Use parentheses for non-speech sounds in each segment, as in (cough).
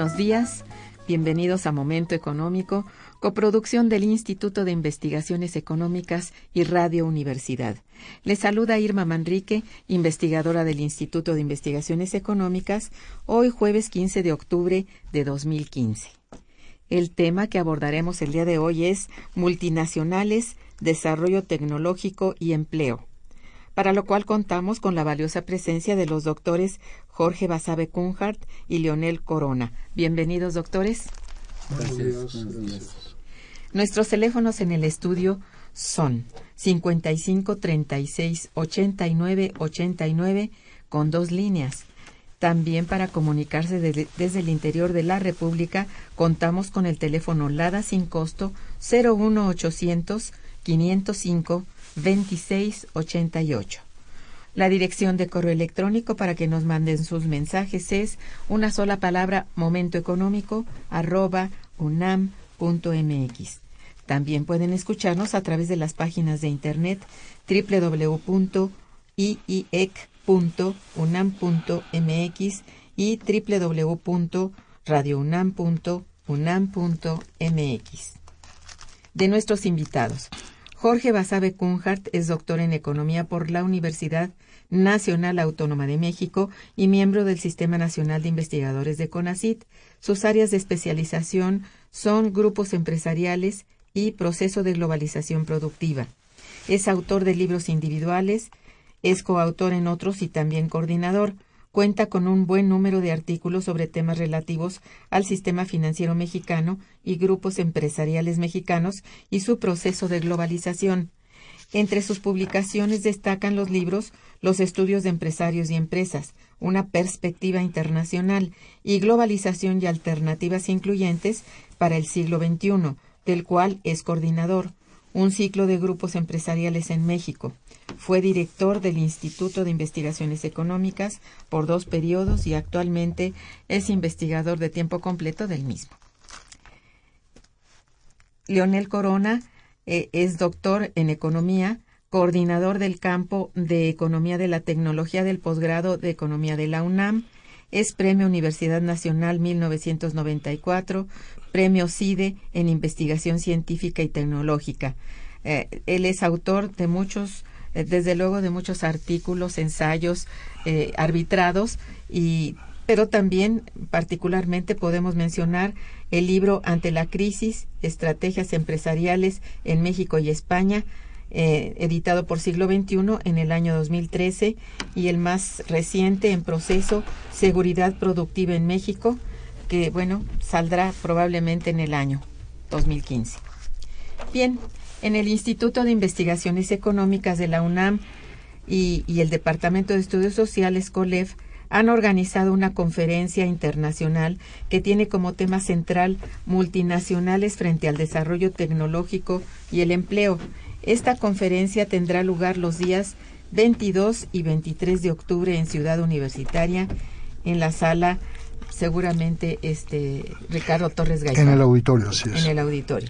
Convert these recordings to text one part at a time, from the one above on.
Buenos días. Bienvenidos a Momento Económico, coproducción del Instituto de Investigaciones Económicas y Radio Universidad. Les saluda Irma Manrique, investigadora del Instituto de Investigaciones Económicas, hoy jueves 15 de octubre de 2015. El tema que abordaremos el día de hoy es multinacionales, desarrollo tecnológico y empleo para lo cual contamos con la valiosa presencia de los doctores Jorge Basabe Kunhardt y Leonel Corona. Bienvenidos, doctores. Gracias. Nuestros teléfonos en el estudio son 55 36 89 89 con dos líneas. También para comunicarse desde el interior de la República contamos con el teléfono LADA sin costo 01800 505 2688. La dirección de correo electrónico para que nos manden sus mensajes es una sola palabra momentoeconómico arroba unam.mx. También pueden escucharnos a través de las páginas de internet www.iec.unam.mx y www.radiounam.unam.mx. De nuestros invitados. Jorge Basabe Kunhardt es doctor en Economía por la Universidad Nacional Autónoma de México y miembro del Sistema Nacional de Investigadores de CONACIT. Sus áreas de especialización son grupos empresariales y proceso de globalización productiva. Es autor de libros individuales, es coautor en otros y también coordinador cuenta con un buen número de artículos sobre temas relativos al sistema financiero mexicano y grupos empresariales mexicanos y su proceso de globalización. Entre sus publicaciones destacan los libros Los estudios de empresarios y empresas, una perspectiva internacional y globalización y alternativas incluyentes para el siglo XXI, del cual es coordinador un ciclo de grupos empresariales en México. Fue director del Instituto de Investigaciones Económicas por dos periodos y actualmente es investigador de tiempo completo del mismo. Leonel Corona eh, es doctor en Economía, coordinador del campo de Economía de la Tecnología del posgrado de Economía de la UNAM, es Premio Universidad Nacional 1994, Premio CIDE en Investigación Científica y Tecnológica. Eh, él es autor de muchos, desde luego, de muchos artículos, ensayos eh, arbitrados y pero también particularmente podemos mencionar el libro Ante la crisis, estrategias empresariales en México y España, eh, editado por Siglo XXI en el año 2013, y el más reciente en proceso, Seguridad Productiva en México, que, bueno, saldrá probablemente en el año 2015. Bien, en el Instituto de Investigaciones Económicas de la UNAM y, y el Departamento de Estudios Sociales, COLEF, han organizado una conferencia internacional que tiene como tema central multinacionales frente al desarrollo tecnológico y el empleo. Esta conferencia tendrá lugar los días 22 y 23 de octubre en Ciudad Universitaria en la sala seguramente este Ricardo Torres Gaitán. En el auditorio, sí En el auditorio.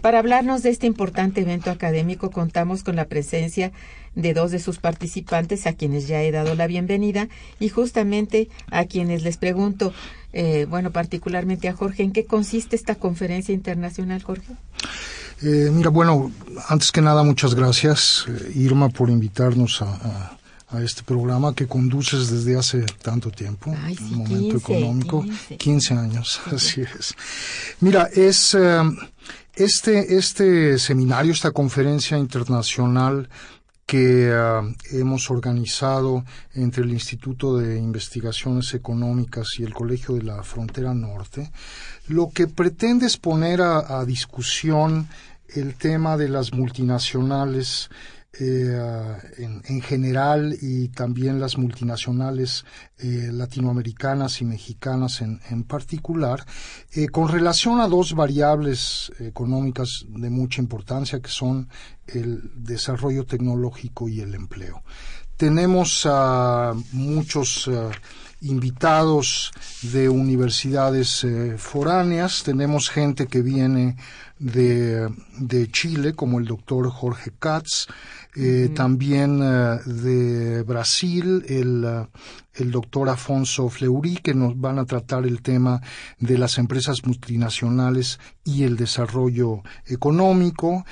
Para hablarnos de este importante evento académico contamos con la presencia de dos de sus participantes a quienes ya he dado la bienvenida y justamente a quienes les pregunto, eh, bueno, particularmente a Jorge, ¿en qué consiste esta conferencia internacional, Jorge? Eh, mira, bueno, antes que nada, muchas gracias, eh, Irma, por invitarnos a, este programa que conduces desde hace tanto tiempo, Ay, momento económico, 15, años, (laughs) así es. Mira, es este, este seminario, esta conferencia internacional que ah, hemos organizado entre el Instituto de Investigaciones Económicas y el Colegio de la Frontera Norte, lo que pretende es poner a discusión el tema de las multinacionales eh, en, general y también las multinacionales eh, latinoamericanas y mexicanas en, particular, eh, con relación a dos variables económicas de mucha importancia que son el desarrollo tecnológico y el empleo. Tenemos a muchos invitados de universidades foráneas, tenemos gente que viene de, de, Chile, como el doctor Jorge Katz, eh, también eh, de Brasil, el, el doctor Afonso Fleury, que nos van a tratar el tema de las empresas multinacionales y el desarrollo económico.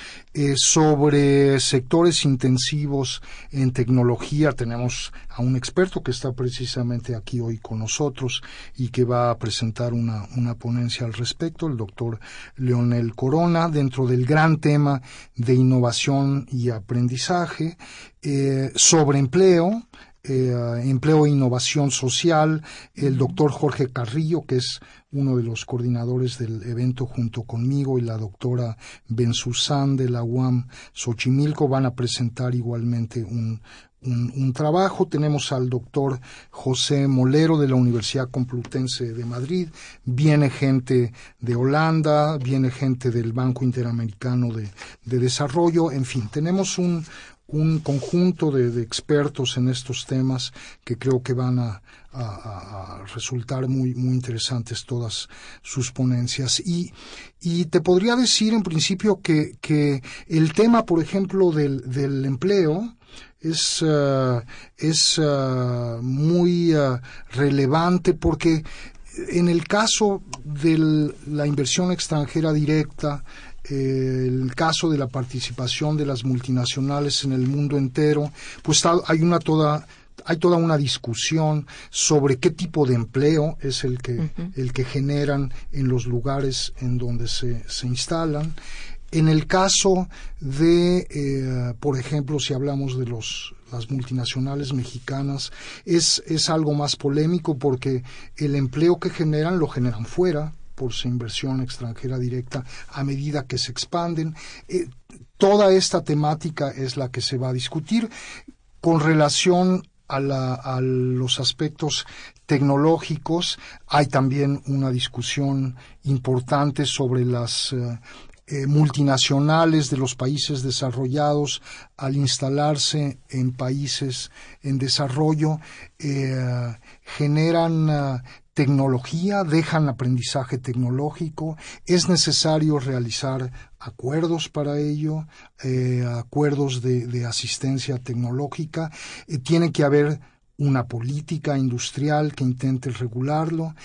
sobre sectores intensivos en tecnología tenemos a un experto que está precisamente aquí hoy con nosotros y que va a presentar una, una ponencia al respecto, el doctor Leonel Corona, dentro del gran tema de innovación y aprendizaje, eh, sobre empleo, eh, empleo e innovación social, el doctor Jorge Carrillo, que es uno de los coordinadores del evento junto conmigo, y la doctora Bensusán de la UAM Xochimilco van a presentar igualmente un, un, trabajo. Tenemos al doctor José Molero de la Universidad Complutense de Madrid, viene gente de Holanda, viene gente del Banco Interamericano de, de Desarrollo, en fin, tenemos un, un conjunto de, expertos en estos temas que creo que van a, resultar muy, muy interesantes todas sus ponencias. Y, y te podría decir en principio que, que el tema, por ejemplo, del, del empleo, es, uh, es uh, muy uh, relevante porque en el caso de la inversión extranjera directa, el caso de la participación de las multinacionales en el mundo entero, pues hay una toda hay toda una discusión sobre qué tipo de empleo es el que, el que generan en los lugares en donde se, se instalan. En el caso de, eh, por ejemplo, si hablamos de los, las multinacionales mexicanas, es, es algo más polémico porque el empleo que generan lo generan fuera, por su inversión extranjera directa a medida que se expanden. Eh, toda esta temática es la que se va a discutir con relación a, los aspectos tecnológicos. Hay también una discusión importante sobre las eh, eh, multinacionales de los países desarrollados al instalarse en países en desarrollo generan tecnología, dejan aprendizaje tecnológico, es necesario realizar acuerdos para ello, eh, acuerdos de, asistencia tecnológica, eh, tiene que haber una política industrial que intente regularlo.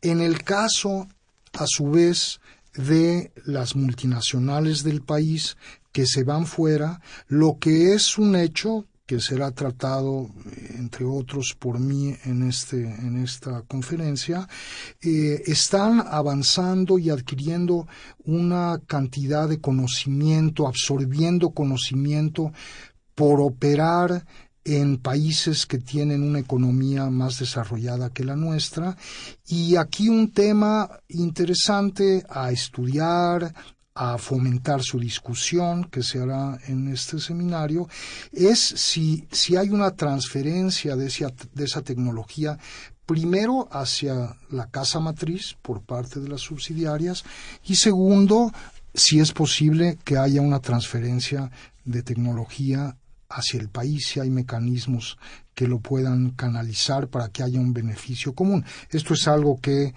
En el caso, a su vez, de las multinacionales del país que se van fuera, lo que es un hecho que será tratado, entre otros, por mí en, este, en esta conferencia, eh, están avanzando y adquiriendo una cantidad de conocimiento, absorbiendo conocimiento por operar en países que tienen una economía más desarrollada que la nuestra. Y aquí un tema interesante a estudiar, a fomentar su discusión que se hará en este seminario es si, si hay una transferencia de de esa tecnología primero hacia la casa matriz por parte de las subsidiarias y segundo si es posible que haya una transferencia de tecnología hacia el país, si hay mecanismos que lo puedan canalizar para que haya un beneficio común. Esto es algo que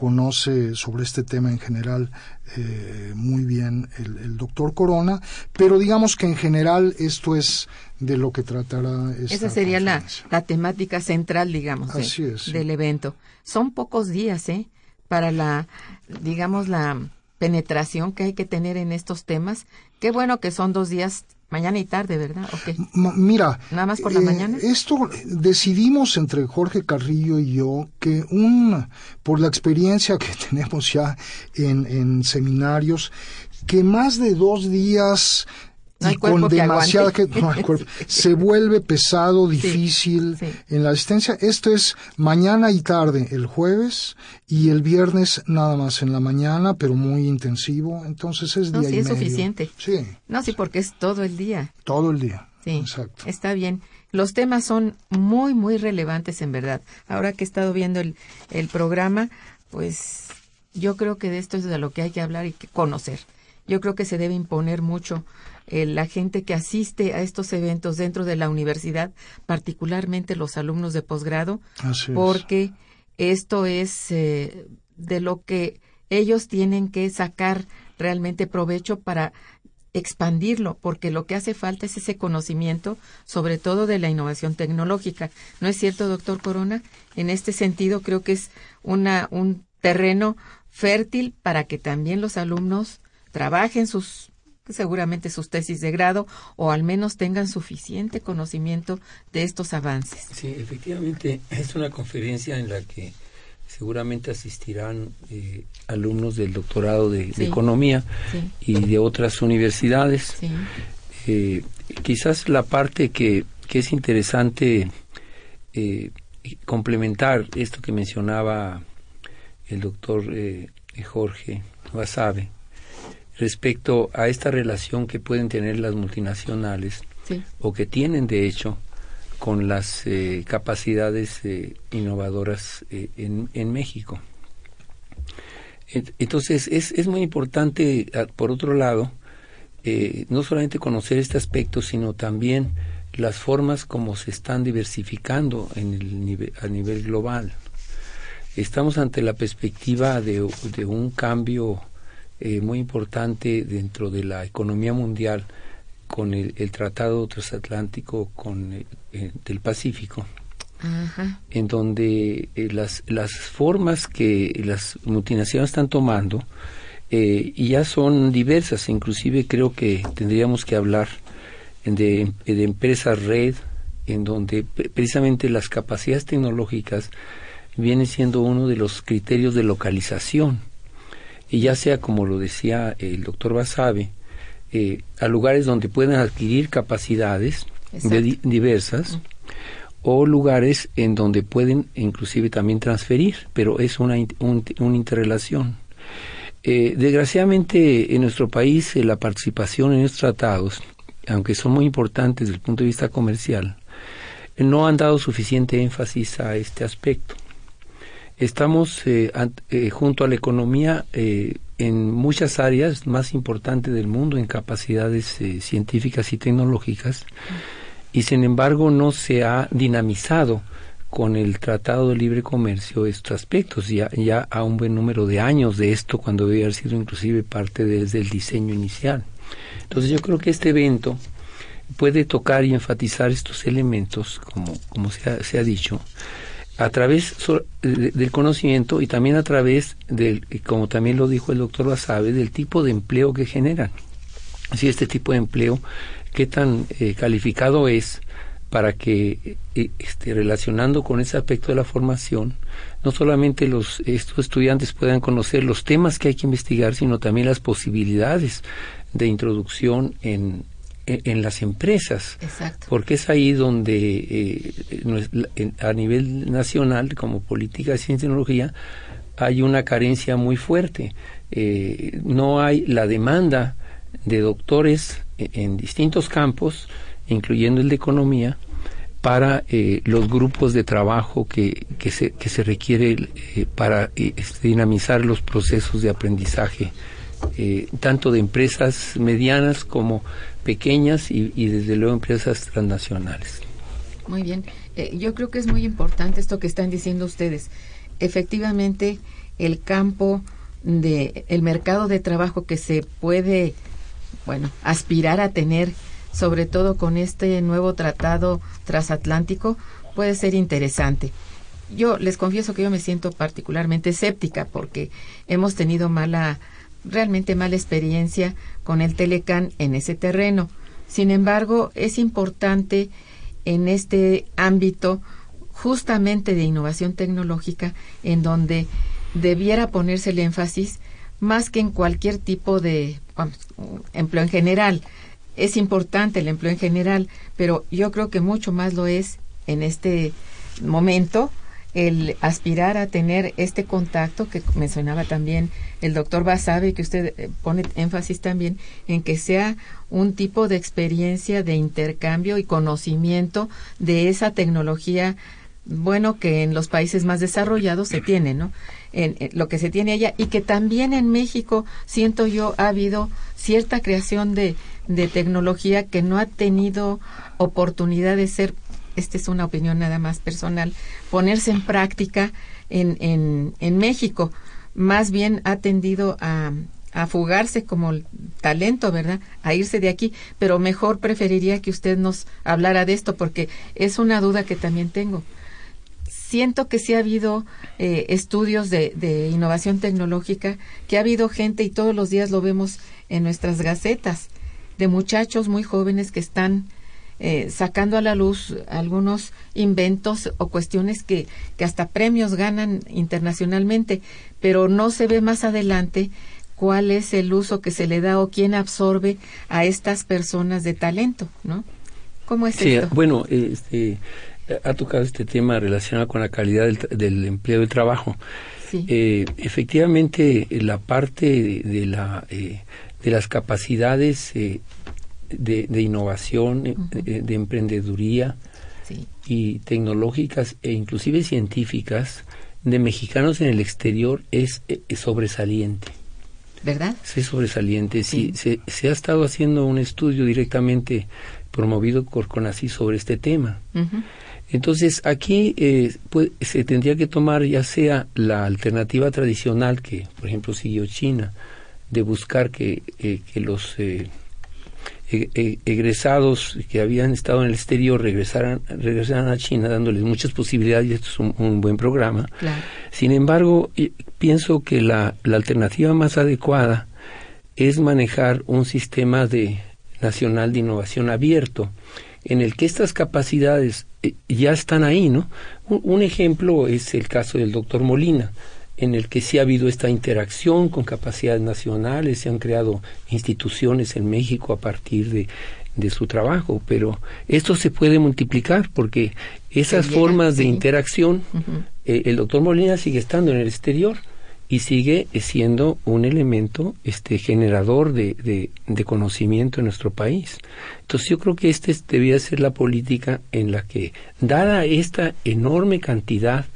conoce sobre este tema en general eh, muy bien el, doctor Corona, pero digamos que en general esto es de lo que tratará esta Esa sería la, la, temática central, digamos, del evento. Son pocos días, ¿eh? Para la, digamos, la penetración que hay que tener en estos temas. Qué bueno que son dos días Mañana y tarde, ¿verdad? Mira. ¿Nada más por la eh, mañana? Esto decidimos entre Jorge Carrillo y yo que un, por la experiencia que (laughs) tenemos ya en, en seminarios, que más de dos días y con demasiada que, se (laughs) vuelve pesado, difícil en la asistencia. Esto es mañana y tarde el jueves y el viernes nada más en la mañana, pero muy intensivo. Entonces es día sí, y es suficiente. Sí. No, sí, porque es todo el día. Todo el día. Sí. Exacto. Está bien. Los temas son muy, muy relevantes en verdad. Ahora que he estado viendo el, el programa, pues yo creo que de esto es de lo que hay que hablar y que conocer. Yo creo que se debe imponer mucho eh, la gente que asiste a estos eventos dentro de la universidad, particularmente los alumnos de posgrado, porque esto es eh, de lo que ellos tienen que sacar realmente provecho para expandirlo, porque lo que hace falta es ese conocimiento, sobre todo de la innovación tecnológica. ¿No es cierto, doctor Corona? En este sentido, creo que es una, un terreno fértil para que también los alumnos trabajen sus seguramente sus tesis de grado o al menos tengan suficiente conocimiento de estos avances. Sí, efectivamente es una conferencia en la que seguramente asistirán eh, alumnos del doctorado de, Economía y de otras universidades. Eh, quizás la parte que, que es interesante eh, complementar esto que mencionaba el doctor Jorge Basabe, respecto a esta relación que pueden tener las multinacionales o que tienen de hecho con las eh, capacidades eh, innovadoras eh, en, en, México. Entonces es, es muy importante, ah, por otro lado, no solamente conocer este aspecto, sino también las formas como se están diversificando en el a nivel global. Estamos ante la perspectiva de, de un cambio eh, muy importante dentro de la economía mundial con el, Tratado Transatlántico con, eh, eh, del Pacífico, en donde las, las formas que las multinacionales están tomando y ya son diversas, inclusive creo que tendríamos que hablar de, de empresas red, en donde precisamente las capacidades tecnológicas vienen siendo uno de los criterios de localización y ya sea como lo decía el doctor Basabe, eh, a lugares donde pueden adquirir capacidades diversas o lugares en donde pueden inclusive también transferir, pero es una, una interrelación. Eh, desgraciadamente en nuestro país eh, la participación en estos tratados, aunque son muy importantes desde el punto de vista comercial, no han dado suficiente énfasis a este aspecto. Estamos eh, eh, junto a la economía eh, en muchas áreas más importantes del mundo en capacidades científicas y tecnológicas. Y sin embargo no se ha dinamizado con el Tratado de Libre Comercio estos aspectos, ya, ya a un buen número de años de esto, cuando debe haber sido inclusive parte desde el diseño inicial. Entonces yo creo que este evento puede tocar y enfatizar estos elementos, como, como se se ha dicho, a través del conocimiento y también a través del, como también lo dijo el doctor Basabe, del tipo de empleo que generan. Si este tipo de empleo, qué tan eh, calificado es para que eh, este, relacionando con ese aspecto de la formación, no solamente los estos estudiantes puedan conocer los temas que hay que investigar, sino también las posibilidades de introducción en, en, las empresas, Exacto. porque es ahí donde eh, a nivel nacional, como política de ciencia y tecnología, hay una carencia muy fuerte. Eh, no hay la demanda de doctores en distintos campos, incluyendo el de economía, para eh, los grupos de trabajo que, que, se, que se requiere eh, para dinamizar los procesos de aprendizaje, tanto de empresas medianas como pequeñas y, y desde luego empresas transnacionales. Muy bien. yo creo que es muy importante esto que están diciendo ustedes. Efectivamente, el campo de el mercado de trabajo que se puede bueno aspirar a tener sobre todo con este nuevo tratado transatlántico puede ser interesante yo les confieso que yo me siento particularmente escéptica porque hemos tenido mala realmente mala experiencia con el Telecan en ese terreno sin embargo es importante en este ámbito justamente de innovación tecnológica en donde debiera ponerse el énfasis más que en cualquier tipo de empleo en general. Es importante el empleo en general, pero yo creo que mucho más lo es en este momento el aspirar a tener este contacto que mencionaba también el doctor Basabe, que usted eh, pone énfasis también en que sea un tipo de experiencia de intercambio y conocimiento de esa tecnología bueno que en los países más desarrollados se tiene, ¿no? En, lo que se tiene allá y que también en México siento yo ha habido cierta creación de, de tecnología que no ha tenido oportunidad de ser, esta es una opinión nada más personal, ponerse en práctica en, en, en México. Más bien ha tendido a, a fugarse como talento, ¿verdad? A irse de aquí, pero mejor preferiría que usted nos hablara de esto porque es una duda que también tengo siento que sí ha habido eh, estudios de, de, innovación tecnológica, que ha habido gente, y todos los días lo vemos en nuestras gacetas, de muchachos muy jóvenes que están eh, sacando a la luz algunos inventos o cuestiones que, que hasta premios ganan internacionalmente, pero no se ve más adelante cuál es el uso que se le da o quién absorbe a estas personas de talento, ¿no? ¿Cómo es sí, esto? Bueno, este, ha tocado este tema relacionado con la calidad del, del empleo del trabajo. Sí. Eh, efectivamente, la parte de, de la, eh, de las capacidades eh, de, de, innovación, uh -huh. de emprendeduría sí. y tecnológicas e inclusive científicas de mexicanos en el exterior es, es sobresaliente. ¿Verdad? Es sobresaliente. Sí. sí se, se, ha estado haciendo un estudio directamente promovido por CONACYT sobre este tema. Uh -huh. Entonces, aquí eh, pues, se tendría que tomar ya sea la alternativa tradicional que, por ejemplo, siguió China, de buscar que, eh, que los eh, egresados que habían estado en el exterior regresaran, regresaran a China, dándoles muchas posibilidades, y esto es un, un buen programa. Claro. Sin embargo, pienso que la, la alternativa más adecuada es manejar un sistema de nacional de innovación abierto, en el que estas capacidades eh, ya están ahí, ¿no? Un, ejemplo es el caso del doctor Molina, en el que sí ha habido esta interacción con capacidades nacionales, se han creado instituciones en México a partir de, de su trabajo, pero esto se puede multiplicar porque esas llega, formas sí. de interacción, Uh -huh. eh, el doctor Molina sigue estando en el exterior y sigue siendo un elemento este generador de, de, de, conocimiento en nuestro país. Entonces yo creo que esta debía ser la política en la que, dada esta enorme cantidad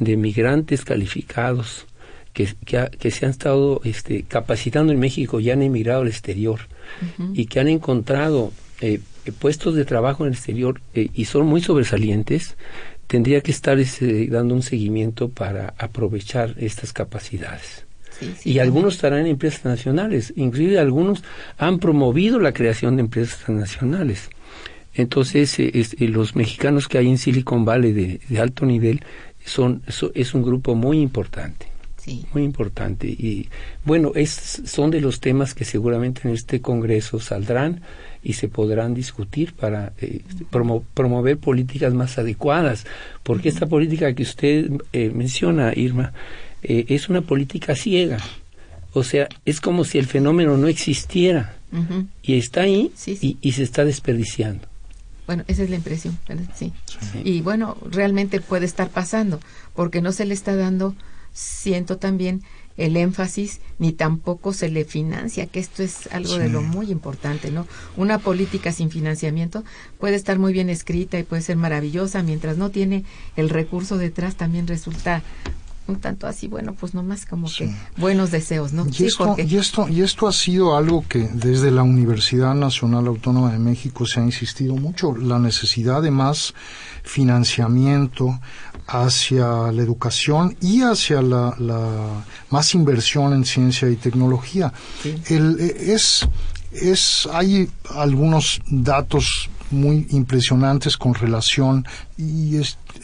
de migrantes calificados que, que, se han estado este, capacitando en México y han emigrado al exterior Uh -huh. y que han encontrado eh, puestos de trabajo en el exterior eh, y son muy sobresalientes, tendría que estar ese, dando un seguimiento para aprovechar estas capacidades. Sí, sí, y algunos estarán en empresas nacionales, inclusive algunos han promovido la creación de empresas nacionales. Entonces, eh, es, los mexicanos que hay en Silicon Valley de, de alto nivel son, es un grupo muy importante. Muy importante. Y bueno, es, son de los temas que seguramente en este Congreso saldrán y se podrán discutir para eh, promover políticas más adecuadas. Porque esta política que usted eh, menciona, Irma, eh, es una política ciega. O sea, es como si el fenómeno no existiera y está ahí Y, y, se está desperdiciando. Bueno, esa es la impresión, sí. Y bueno, realmente puede estar pasando, porque no se le está dando siento también el énfasis ni tampoco se le financia, que esto es algo de lo muy importante, ¿no? Una política sin financiamiento puede estar muy bien escrita y puede ser maravillosa, mientras no tiene el recurso detrás también resulta un tanto así, bueno, pues nomás como que buenos deseos, ¿no? Y, esto, y, esto, y esto ha sido algo que desde la Universidad Nacional Autónoma de México se ha insistido mucho, la necesidad de más financiamiento hacia la educación y hacia la, más inversión en ciencia y tecnología. El, es, es, hay algunos datos muy impresionantes con relación y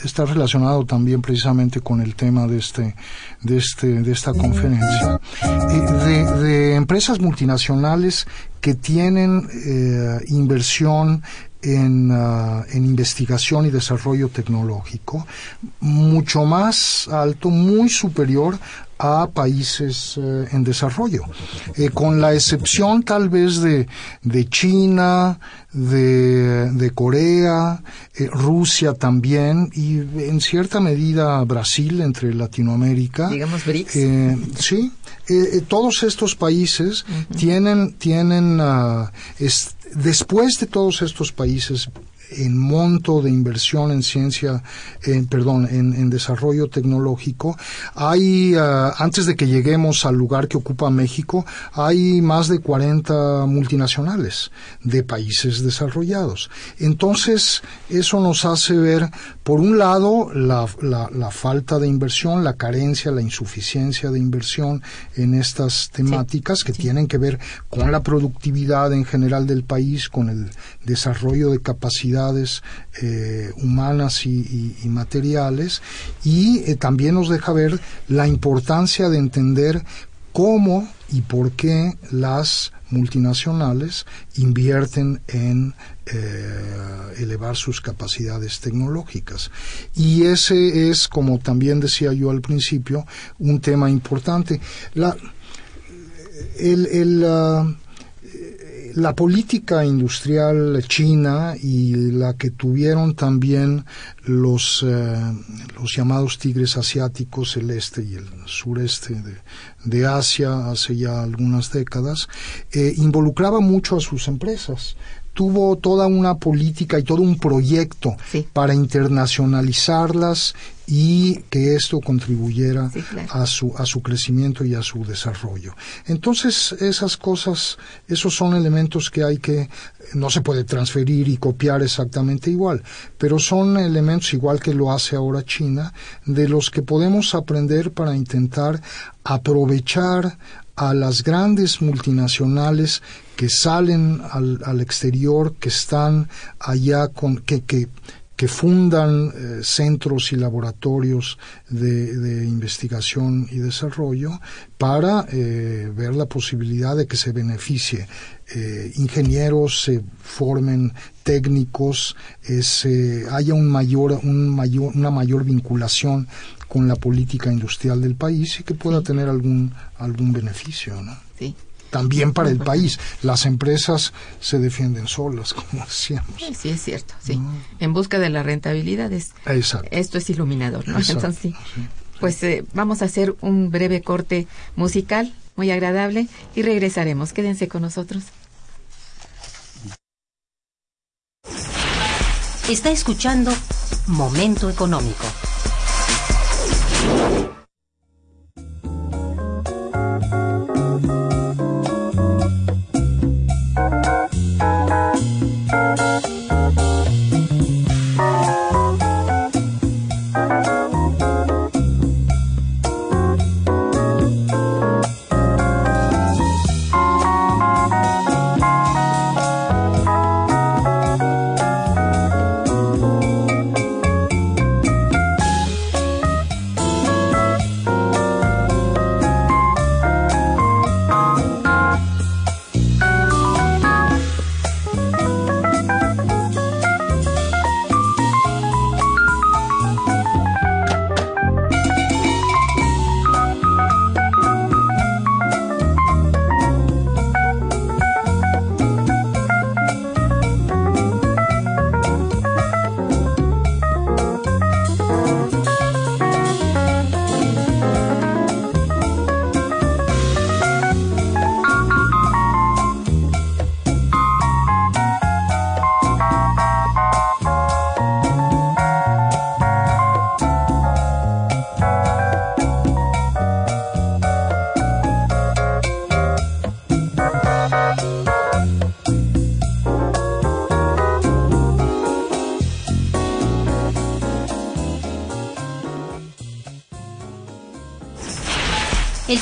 está relacionado también precisamente con el tema de este de este de esta conferencia. Eh, de, empresas multinacionales que tienen eh, inversión Ah, en, investigación y desarrollo tecnológico mucho más alto, muy superior a países eh, en desarrollo, eh, con la excepción tal vez de, de China, de, de Corea, eh, Rusia también y en cierta medida Brasil entre Latinoamérica. Digamos BRICS. sí, todos estos países tienen, tienen uh, después de todos estos países en monto de inversión en ciencia, en, perdón, en, desarrollo tecnológico, hay, ah, antes de que lleguemos al lugar que ocupa México, hay más de 40 multinacionales de países desarrollados. Entonces, eso nos hace ver, por un lado, la, la, falta de inversión, la carencia, la insuficiencia de inversión en estas temáticas que tienen que ver con la productividad en general del país, con el desarrollo de eh, humanas y, materiales y eh, también nos deja ver la importancia de entender cómo y por qué las multinacionales invierten en eh, elevar sus capacidades tecnológicas. Y ese es, como también decía yo al principio, un tema importante. El, el, ah, la política industrial china y la que tuvieron también los, eh, los llamados tigres asiáticos, el este y el sureste de, Asia hace ya algunas décadas, eh, involucraba mucho a sus empresas tuvo toda una política y todo un proyecto para internacionalizarlas y que esto contribuyera a su a su crecimiento y a su desarrollo. Entonces, esas cosas, esos son elementos que hay que no se puede transferir y copiar exactamente igual, pero son elementos igual que lo hace ahora China, de los que podemos aprender para intentar aprovechar a las grandes multinacionales que salen al, al exterior, que están allá con, que, que, que fundan eh, centros y laboratorios de, de, investigación y desarrollo para eh, ver la posibilidad de que se beneficie eh, ingenieros, se formen técnicos, se haya un mayor, un mayor, una mayor vinculación con la política industrial del país y que pueda tener algún algún beneficio, ¿no? Sí también para el país. Las empresas se defienden solas, como decíamos. Sí, es cierto, sí. En busca de la rentabilidad es, esto es iluminador, ¿no? Entonces, sí. Pues eh, vamos a hacer un breve corte musical, muy agradable, y regresaremos. Quédense con nosotros. Está escuchando Momento Económico.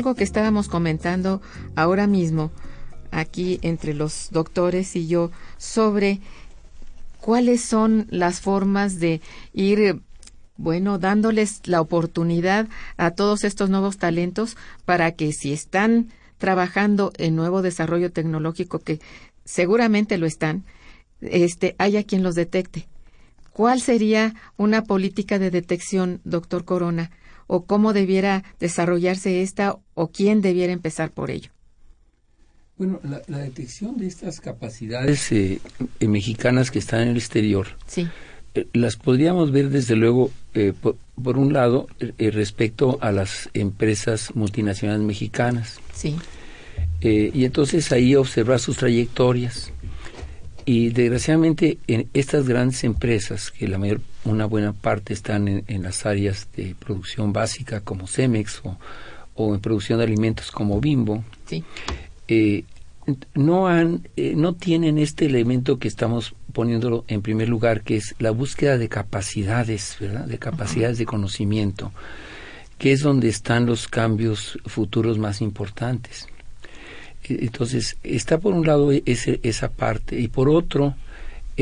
Algo que estábamos comentando ahora mismo aquí entre los doctores y yo sobre cuáles son las formas de ir bueno, dándoles la oportunidad a todos estos nuevos talentos para que si están trabajando en nuevo desarrollo tecnológico, que seguramente lo están, este, haya quien los detecte. ¿Cuál sería una política de detección, doctor Corona, o cómo debiera desarrollarse esta o quién debiera empezar por ello? Bueno, la, detección de estas capacidades eh, eh, mexicanas que están en el exterior, sí. Eh, las podríamos ver desde luego, por, un lado, respecto a las empresas multinacionales mexicanas. Sí. y entonces ahí observar sus trayectorias. Y desgraciadamente en estas grandes empresas, que la mayor, una buena parte están en, las áreas de producción básica como Cemex o, en producción de alimentos como Bimbo, eh, no han, eh, no tienen este elemento que estamos poniéndolo en primer lugar, que es la búsqueda de capacidades, ¿verdad? De capacidades de conocimiento, que es donde están los cambios futuros más importantes. Entonces, está por un lado ese, esa parte y por otro,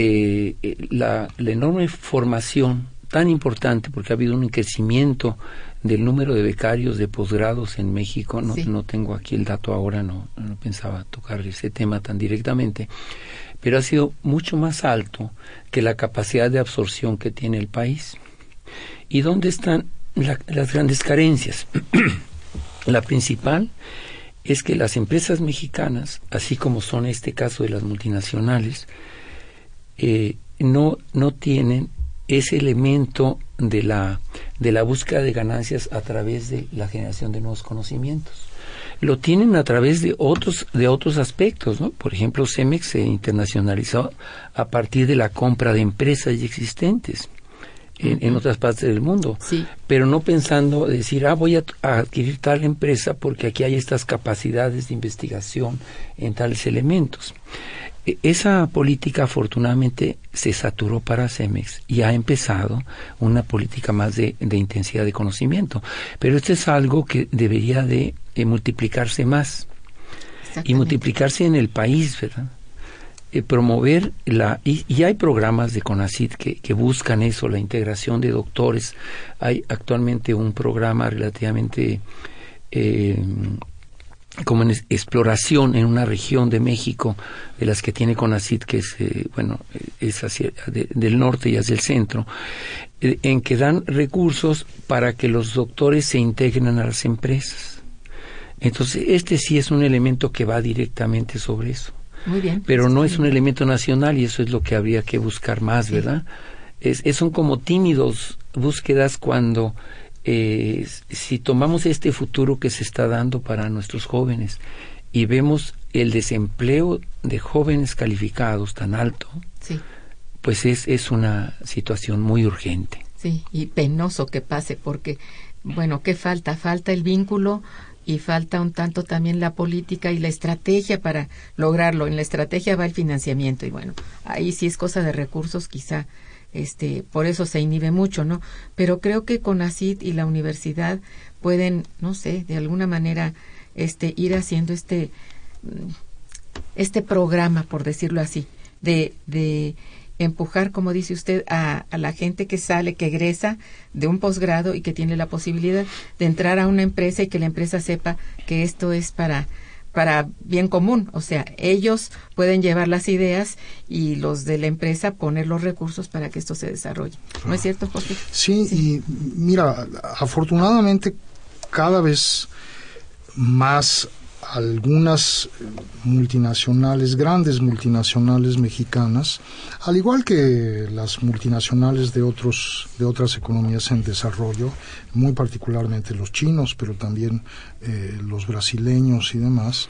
eh, eh, la, enorme formación tan importante, porque ha habido un crecimiento del número de becarios de posgrados en México, no, no tengo aquí el dato ahora, no, no pensaba tocar ese tema tan directamente, pero ha sido mucho más alto que la capacidad de absorción que tiene el país. ¿Y dónde están las grandes carencias? (clears throat) la principal es que las empresas mexicanas, así como son este caso de las multinacionales, eh, no, no tienen ese elemento de la, de la búsqueda de ganancias a través de la generación de nuevos conocimientos. Lo tienen a través de otros, de otros aspectos, ¿no? Por ejemplo, Cemex se internacionalizó a partir de la compra de empresas ya existentes en, otras partes del mundo, sí. pero no pensando decir, ah, voy a, adquirir tal empresa porque aquí hay estas capacidades de investigación en tales elementos. E, esa política afortunadamente se saturó para Cemex y ha empezado una política más de, intensidad de conocimiento. Pero esto es algo que debería de, de multiplicarse más y multiplicarse en el país, ¿verdad? Eh, promover la y, hay programas de CONACID que, que, buscan eso la integración de doctores hay actualmente un programa relativamente eh, como en exploración en una región de México de las que tiene CONACID que es eh, bueno es hacia del norte y hacia el centro en que dan recursos para que los doctores se integren a las empresas. Entonces este sí es un elemento que va directamente sobre eso. Pero no es un elemento nacional y eso es lo que habría que buscar más, ¿verdad? Es, son como tímidos búsquedas cuando eh, si tomamos este futuro que se está dando para nuestros jóvenes y vemos el desempleo de jóvenes calificados tan alto, Sí, pues es, es una situación muy urgente. sí, y penoso que pase porque, bueno, ¿qué falta? Falta el vínculo y falta un tanto también la política y la estrategia para lograrlo. En la estrategia va el financiamiento y bueno, ahí sí es cosa de recursos quizá. Este, por eso se inhibe mucho, ¿no? Pero creo que con ACID y la universidad pueden, no sé, de alguna manera, este, ir haciendo este, mm, este programa, por decirlo así, de, de empujar, como dice usted, a, a la gente que sale, que egresa de un posgrado y que tiene la posibilidad de entrar a una empresa y que la empresa sepa que esto es para para bien común, o sea, ellos pueden llevar las ideas y los de la empresa poner los recursos para que esto se desarrolle. ¿No es cierto, Jorge? Sí, y mira, afortunadamente cada vez más algunas multinacionales, grandes multinacionales mexicanas, al igual que las multinacionales de otros de otras economías en desarrollo, muy particularmente los chinos, pero también eh, los brasileños y demás,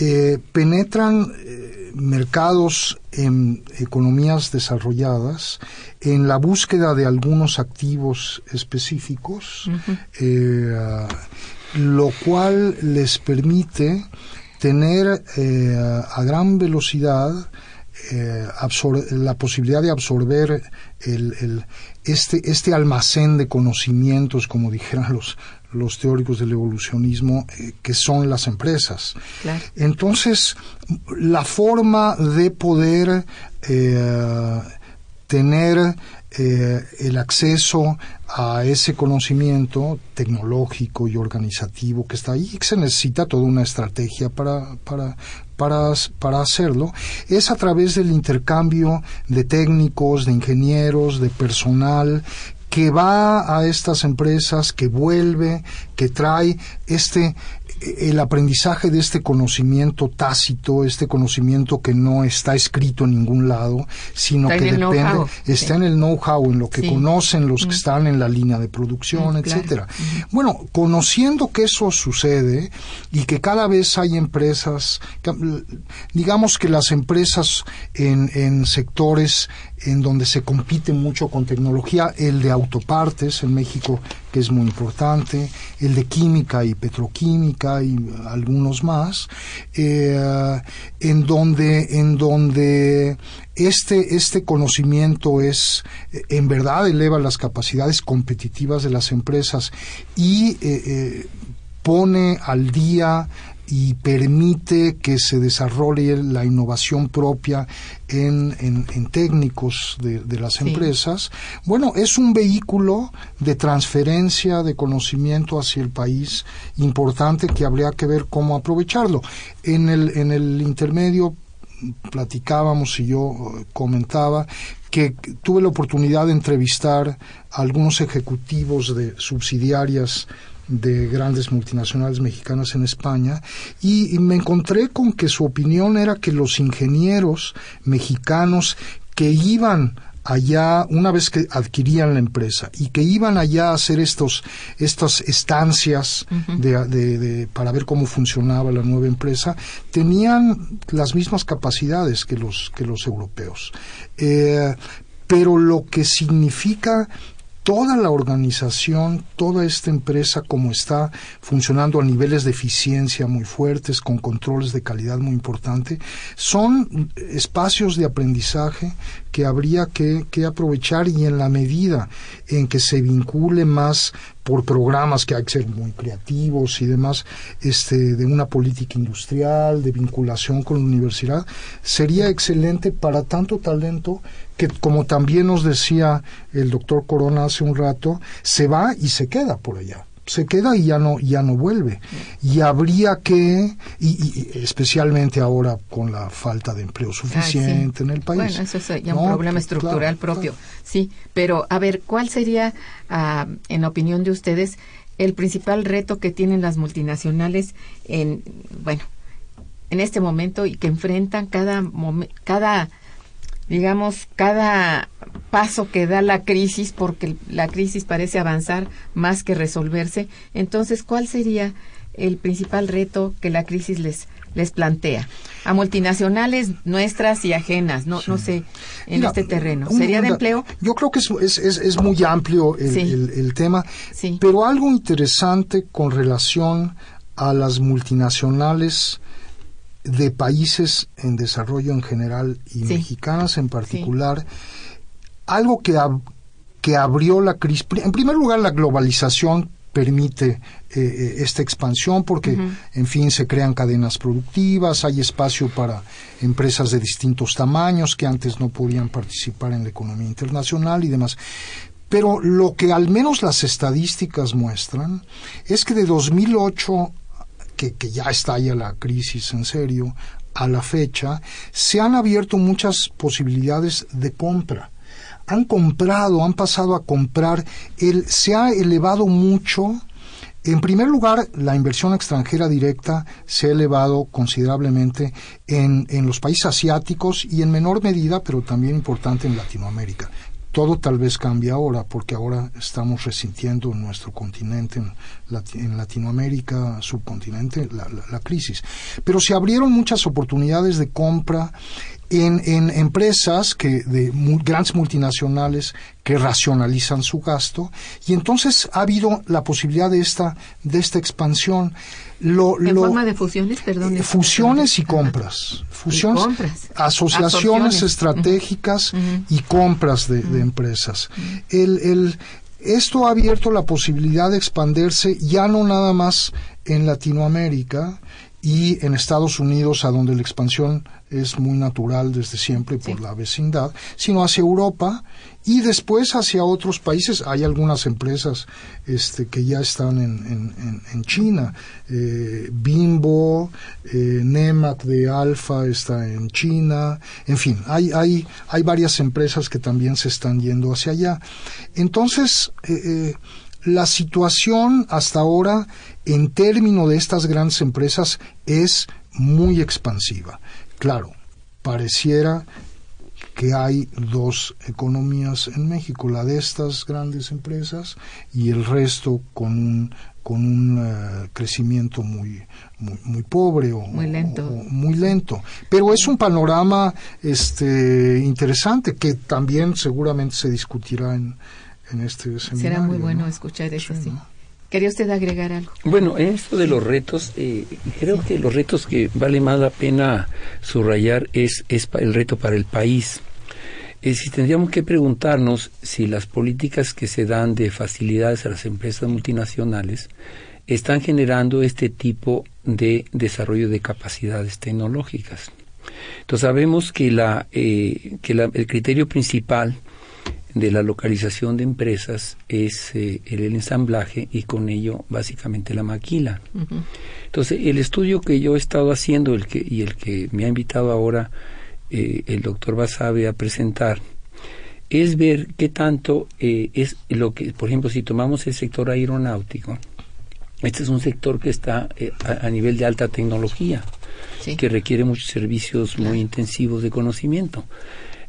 eh, penetran eh, mercados en economías desarrolladas en la búsqueda de algunos activos específicos. eh, lo cual les permite tener eh, a gran velocidad eh, la posibilidad de absorber el, el- este, este almacén de conocimientos, como dijeran los, los teóricos del evolucionismo, eh, que son las empresas. Claro. Entonces, la forma de poder eh, tener eh, el acceso a ese conocimiento tecnológico y organizativo que está ahí, que se necesita toda una estrategia para, para, para, para hacerlo, es a través del intercambio de técnicos, de ingenieros, de personal que va a estas empresas, que vuelve, que trae este el aprendizaje de este conocimiento tácito, este conocimiento que no está escrito en ningún lado, sino Está que depende, está sí. en el know-how, en lo que Sí. conocen los que están en la línea de producción, Mm, claro. etcétera. Bueno, conociendo que eso sucede y que cada vez hay empresas, digamos que las empresas en, en sectores en donde se compite mucho con tecnología, el de autopartes en México, que es muy importante, el de química y petroquímica y algunos más, eh, en donde, en donde este, este conocimiento es, eh, en verdad, eleva las capacidades competitivas de las empresas y eh, pone al día y permite que se desarrolle la innovación propia en, en- en técnicos de, de las Sí. empresas. Bueno, es un vehículo de transferencia de conocimiento hacia el país importante que habría que ver cómo aprovecharlo. En el, en el intermedio platicábamos y yo eh, comentaba que tuve la oportunidad de entrevistar a algunos ejecutivos de subsidiarias de grandes multinacionales mexicanas en España y, y me encontré con que su opinión era que los ingenieros mexicanos que iban allá una vez que adquirían la empresa y que iban allá a hacer estos estas estancias de, de- de- para ver cómo funcionaba la nueva empresa tenían las mismas capacidades que los que los europeos. Eh, pero lo que significa toda la organización, toda esta empresa como está funcionando a niveles de eficiencia muy fuertes, con controles de calidad muy importante, son espacios de aprendizaje que habría que, que aprovechar y en la medida en que se vincule más por programas que hay que ser muy creativos y demás, este, de una política industrial, de vinculación con la universidad, sería excelente para tanto talento que, como también nos decía el doctor Corona hace un rato, se va y se queda por allá. Se queda y ya no, ya no vuelve. Y habría que, y, y especialmente ahora con la falta de empleo suficiente en el país. Bueno, eso es ya No, un problema pues, estructural claro, propio. claro. Sí, pero a ver, ¿cuál sería, ah, en opinión de ustedes, el principal reto que tienen las multinacionales en, bueno, en este momento y que enfrentan cada cada digamos, cada paso que da la crisis, porque la crisis parece avanzar más que resolverse. Entonces, ¿cuál sería el principal reto que la crisis les les plantea a multinacionales nuestras y ajenas, no, no sé, en este terreno. ¿Sería de empleo? Yo creo que es, es, es, muy amplio el, el, tema, pero algo interesante con relación a las multinacionales de países en desarrollo en general y mexicanas en particular, algo que, que abrió la crisis, en primer lugar la globalización permite eh, eh, esta expansión porque, en fin, se crean cadenas productivas, hay espacio para empresas de distintos tamaños que antes no podían participar en la economía internacional y demás. Pero lo que al menos las estadísticas muestran es que de 2008, que, que ya estalla la crisis en serio, a la fecha, se han abierto muchas posibilidades de compra han comprado, han pasado a comprar, el, se ha elevado mucho. En primer lugar, la inversión extranjera directa se ha elevado considerablemente en, en los países asiáticos y en menor medida, pero también importante en Latinoamérica todo tal vez cambia ahora, porque ahora estamos resintiendo en nuestro continente, en, Latinoamérica, subcontinente, la, la, crisis. Pero se abrieron muchas oportunidades de compra en, en empresas que de grandes multinacionales que racionalizan su gasto. Y entonces ha habido la posibilidad de esta de esta expansión. Lo, en forma de fusiones perdón eh, fusiones y compras. Fusiones asociaciones estratégicas y compras de, de empresas. El, el esto ha abierto la posibilidad de expandirse ya no nada más en Latinoamérica y en Estados Unidos, a donde la expansión es muy natural desde siempre por la vecindad, sino hacia Europa y después hacia otros países. Hay algunas empresas este, que ya están en, en, China. Eh, Bimbo, eh, Nemac de Alfa está en China. En fin, hay, hay, hay varias empresas que también se están yendo hacia allá. Entonces, eh, eh la situación hasta ahora en términos de estas grandes empresas es muy expansiva. Claro, pareciera que hay dos economías en México, la de estas grandes empresas y el resto con un con un eh, crecimiento muy, muy, pobre o muy lento. muy lento. Pero es un panorama este interesante que también seguramente se discutirá en, en este seminario. Será muy bueno escuchar eso, sí. ¿Quería usted agregar algo? Bueno, en esto de los retos, eh, creo que los retos que vale más la pena subrayar es, es el reto para el país. Es si tendríamos que preguntarnos si las políticas que se dan de facilidades a las empresas multinacionales están generando este tipo de desarrollo de capacidades tecnológicas. Entonces sabemos que, la, eh, que el criterio principal de la localización de empresas es eh, el ensamblaje y con ello básicamente la maquila. Entonces, el estudio que yo he estado haciendo el que, y el que me ha invitado ahora eh, el doctor Basabe a presentar es ver qué tanto eh, es lo que, por ejemplo, si tomamos el sector aeronáutico, este es un sector que está a, nivel de alta tecnología, que requiere muchos servicios muy intensivos de conocimiento.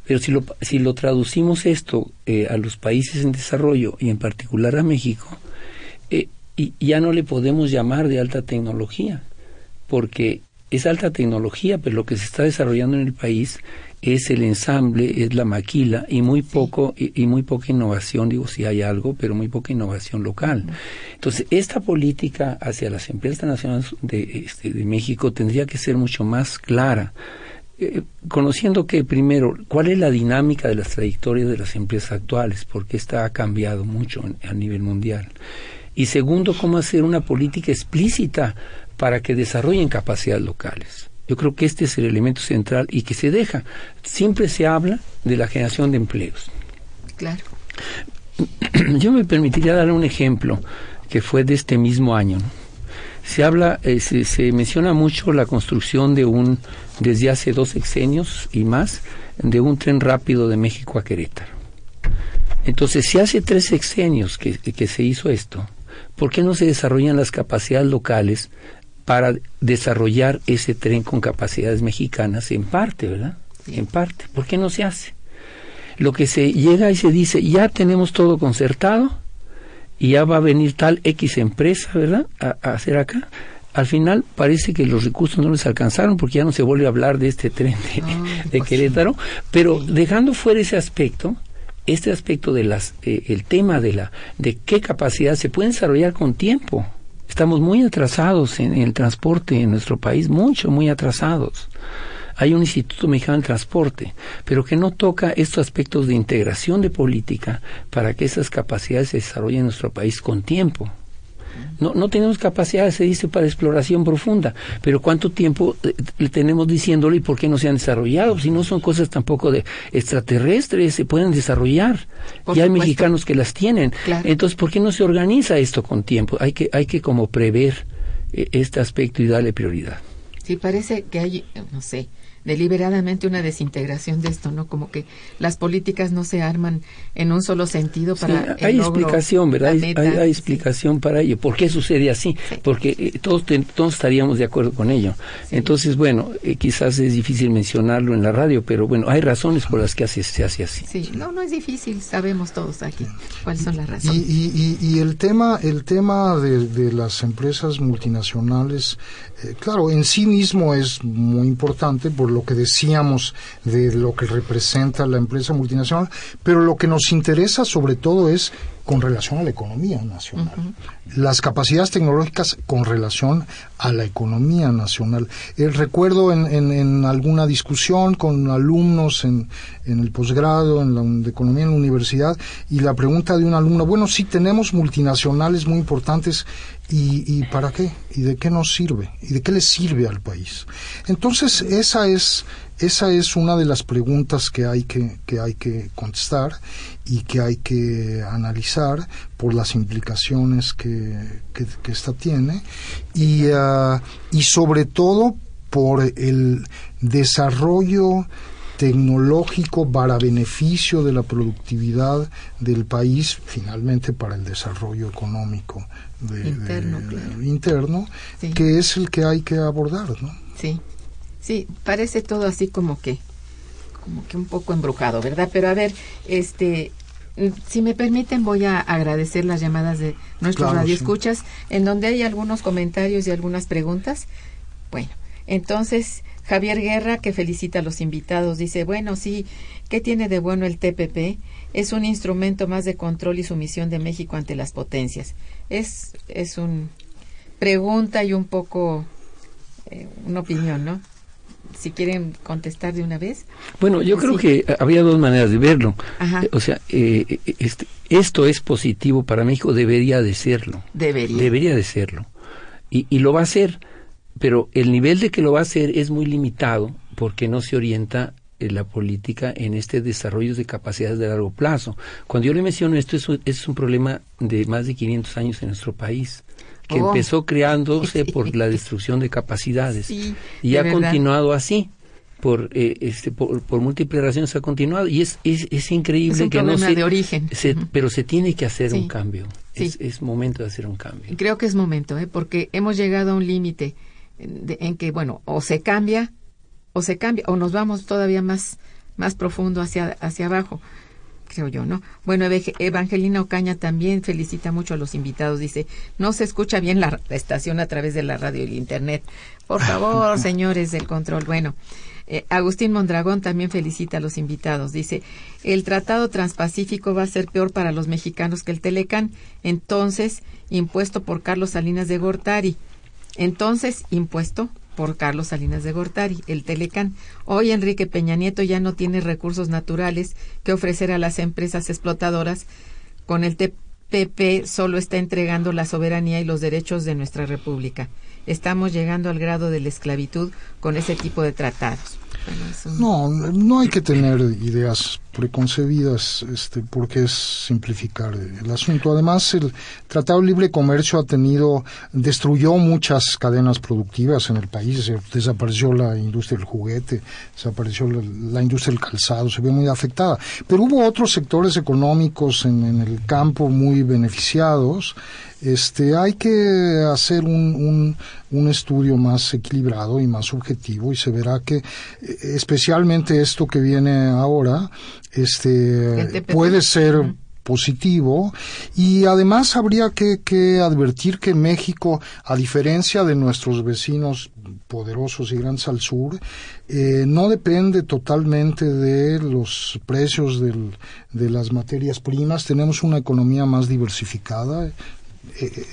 Pero si lo, si lo traducimos esto eh, a los países en desarrollo y en particular a México, eh, y ya no le podemos llamar de alta tecnología, porque es alta tecnología, pero lo que se está desarrollando en el país es el ensamble, es la maquila y muy poco y, muy poca innovación, digo si hay algo, pero muy poca innovación local. Entonces, esta política hacia las empresas nacionales de, este, de México tendría que ser mucho más clara eh, conociendo que primero, ¿cuál es la dinámica de las trayectorias de las empresas actuales? Porque esta ha cambiado mucho a nivel mundial. Y segundo, cómo hacer una política explícita para que desarrollen capacidades locales. Yo creo que este es el elemento central y que se deja. Siempre se habla de la generación de empleos. Claro. (clears throat) Yo me permitiría dar un ejemplo que fue de este mismo año se habla, eh, se, menciona mucho la construcción de un, desde hace dos sexenios y más, de un tren rápido de México a Querétaro. Entonces, si hace tres sexenios que, que se hizo esto, ¿por qué no se desarrollan las capacidades locales para desarrollar ese tren con capacidades mexicanas en parte, ¿verdad? En parte. ¿Por qué no se hace? Lo que se llega y se dice, ya tenemos todo concertado, y ya va a venir tal X empresa, ¿verdad?, a, hacer acá. Al final parece que los recursos no les alcanzaron porque ya no se vuelve a hablar de este tren de, pues Querétaro, pero dejando fuera ese aspecto, este aspecto de las, eh, el tema de la, de qué capacidad se puede desarrollar con tiempo. Estamos muy atrasados en, el transporte en nuestro país, mucho, muy atrasados hay un Instituto Mexicano de Transporte, pero que no toca estos aspectos de integración de política para que esas capacidades se desarrollen en nuestro país con tiempo. No, no tenemos capacidad, se dice, para exploración profunda, pero ¿cuánto tiempo eh, le tenemos diciéndolo y por qué no se han desarrollado? Si no son cosas tampoco de extraterrestres, se pueden desarrollar. y hay mexicanos que las tienen. Entonces, ¿por qué no se organiza esto con tiempo? Hay que, hay que como prever eh, este aspecto y darle prioridad. Sí, parece que hay, no sé, deliberadamente una desintegración de esto, ¿no? Como que las políticas no se arman en un solo sentido para. Sí, hay explicación, ¿verdad? hay, explicación para ello. ¿Por qué sucede así? Porque eh, todos, todos estaríamos de acuerdo con ello. Entonces, bueno, eh, quizás es difícil mencionarlo en la radio, pero bueno, hay razones por las que se hace así. Sí, no, no es difícil, sabemos todos aquí cuáles son las razones. Y, y, el tema, el tema de, de las empresas multinacionales, eh, claro, en sí mismo es muy importante por lo que decíamos de lo que representa la empresa multinacional, pero lo que nos interesa sobre todo es con relación a la economía nacional. Las capacidades tecnológicas con relación a la economía nacional. Eh, recuerdo en, en, alguna discusión con alumnos en, en el posgrado en la, de economía en la universidad y la pregunta de un alumno, bueno, sí tenemos multinacionales muy importantes ¿Y, ¿Y, para qué? ¿Y de qué nos sirve? ¿Y de qué le sirve al país? Entonces, esa es, esa es una de las preguntas que hay que, que hay que contestar y que hay que analizar por las implicaciones que, que, esta tiene. Y, uh, y sobre todo por el desarrollo tecnológico para beneficio de la productividad del país, finalmente para el desarrollo económico interno, que es el que hay que abordar, ¿no? Sí, sí, parece todo así como que, como que un poco embrujado, ¿verdad? Pero a ver, este, si me permiten, voy a agradecer las llamadas de nuestros radioescuchas, en donde hay algunos comentarios y algunas preguntas. Bueno, entonces Javier Guerra, que felicita a los invitados, dice, bueno, sí, ¿qué tiene de bueno el TPP? Es un instrumento más de control y sumisión de México ante las potencias. Es, es un pregunta y un poco eh, una opinión, ¿no? Si quieren contestar de una vez. Bueno, yo creo que había dos maneras de verlo. O sea, eh, este, esto es positivo para México, debería de serlo. Debería. Debería de serlo. Y, y lo va a hacer pero el nivel de que lo va a hacer es muy limitado porque no se orienta eh, la política en este desarrollo de capacidades de largo plazo. Cuando yo le menciono esto, es un, es un problema de más de 500 años en nuestro país que oh. empezó creándose (laughs) por la destrucción de capacidades y ha continuado así por eh, este por, múltiples razones ha continuado. Y es es, es increíble que no se, de origen. pero se tiene que hacer un cambio. Es, es, momento de hacer un cambio. Creo que es momento ¿eh? porque hemos llegado a un límite en que, bueno, o se cambia, o se cambia, o nos vamos todavía más, más profundo hacia, hacia abajo, creo yo, ¿no? Bueno, Evangelina Ocaña también felicita mucho a los invitados, dice, no se escucha bien la, estación a través de la radio y el internet. Por favor, (laughs) señores del control. Bueno, eh, Agustín Mondragón también felicita a los invitados. Dice, el Tratado Transpacífico va a ser peor para los mexicanos que el Telecan, entonces impuesto por Carlos Salinas de Gortari entonces impuesto por Carlos Salinas de Gortari, el Telecán. Hoy Enrique Peña Nieto ya no tiene recursos naturales que ofrecer a las empresas explotadoras. Con el TPP solo está entregando la soberanía y los derechos de nuestra República. Estamos llegando al grado de la esclavitud con ese tipo de tratados. No, no hay que tener ideas preconcebidas este, porque es simplificar el asunto. Además, el Tratado de Libre Comercio ha tenido, destruyó muchas cadenas productivas en el país, desapareció la industria del juguete, desapareció la, industria del calzado, se ve muy afectada. Pero hubo otros sectores económicos en, el campo muy beneficiados este, hay que hacer un, un, estudio más equilibrado y más objetivo y se verá que eh, especialmente esto que viene ahora este puede ser positivo y además habría que, que advertir que México, a diferencia de nuestros vecinos poderosos y grandes al sur, eh, no depende totalmente de los precios del, de las materias primas. Tenemos una economía más diversificada,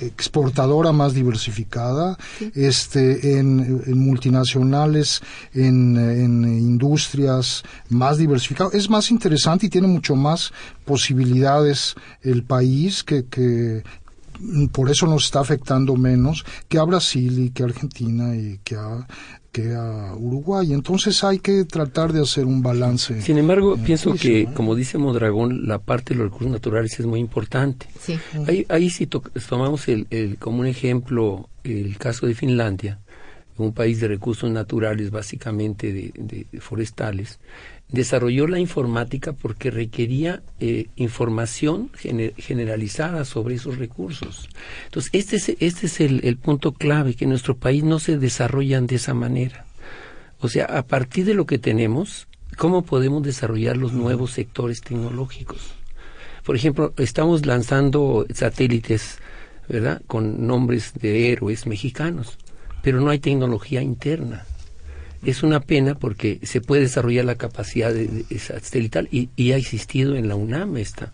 exportadora más diversificada, este, en, multinacionales, en, industrias más diversificadas. Es más interesante y tiene mucho más posibilidades el país que, que por eso nos está afectando menos que a Brasil y que a Argentina y que a que a Uruguay. Entonces hay que tratar de hacer un balance. Sin embargo, pienso que, como dice Modragón, la parte de los recursos naturales es muy importante. Ahí, ahí si tomamos el, el, como un ejemplo el caso de Finlandia, un país de recursos naturales básicamente de, forestales, desarrolló la informática porque requería eh, información generalizada sobre esos recursos. Entonces, este es, este es el, el, punto clave, que en nuestro país no se desarrollan de esa manera. O sea, a partir de lo que tenemos, ¿cómo podemos desarrollar los nuevos sectores tecnológicos? Por ejemplo, estamos lanzando satélites, ¿verdad?, con nombres de héroes mexicanos pero no hay tecnología interna. Es una pena porque se puede desarrollar la capacidad de, satelital y, ha existido en la UNAM esta,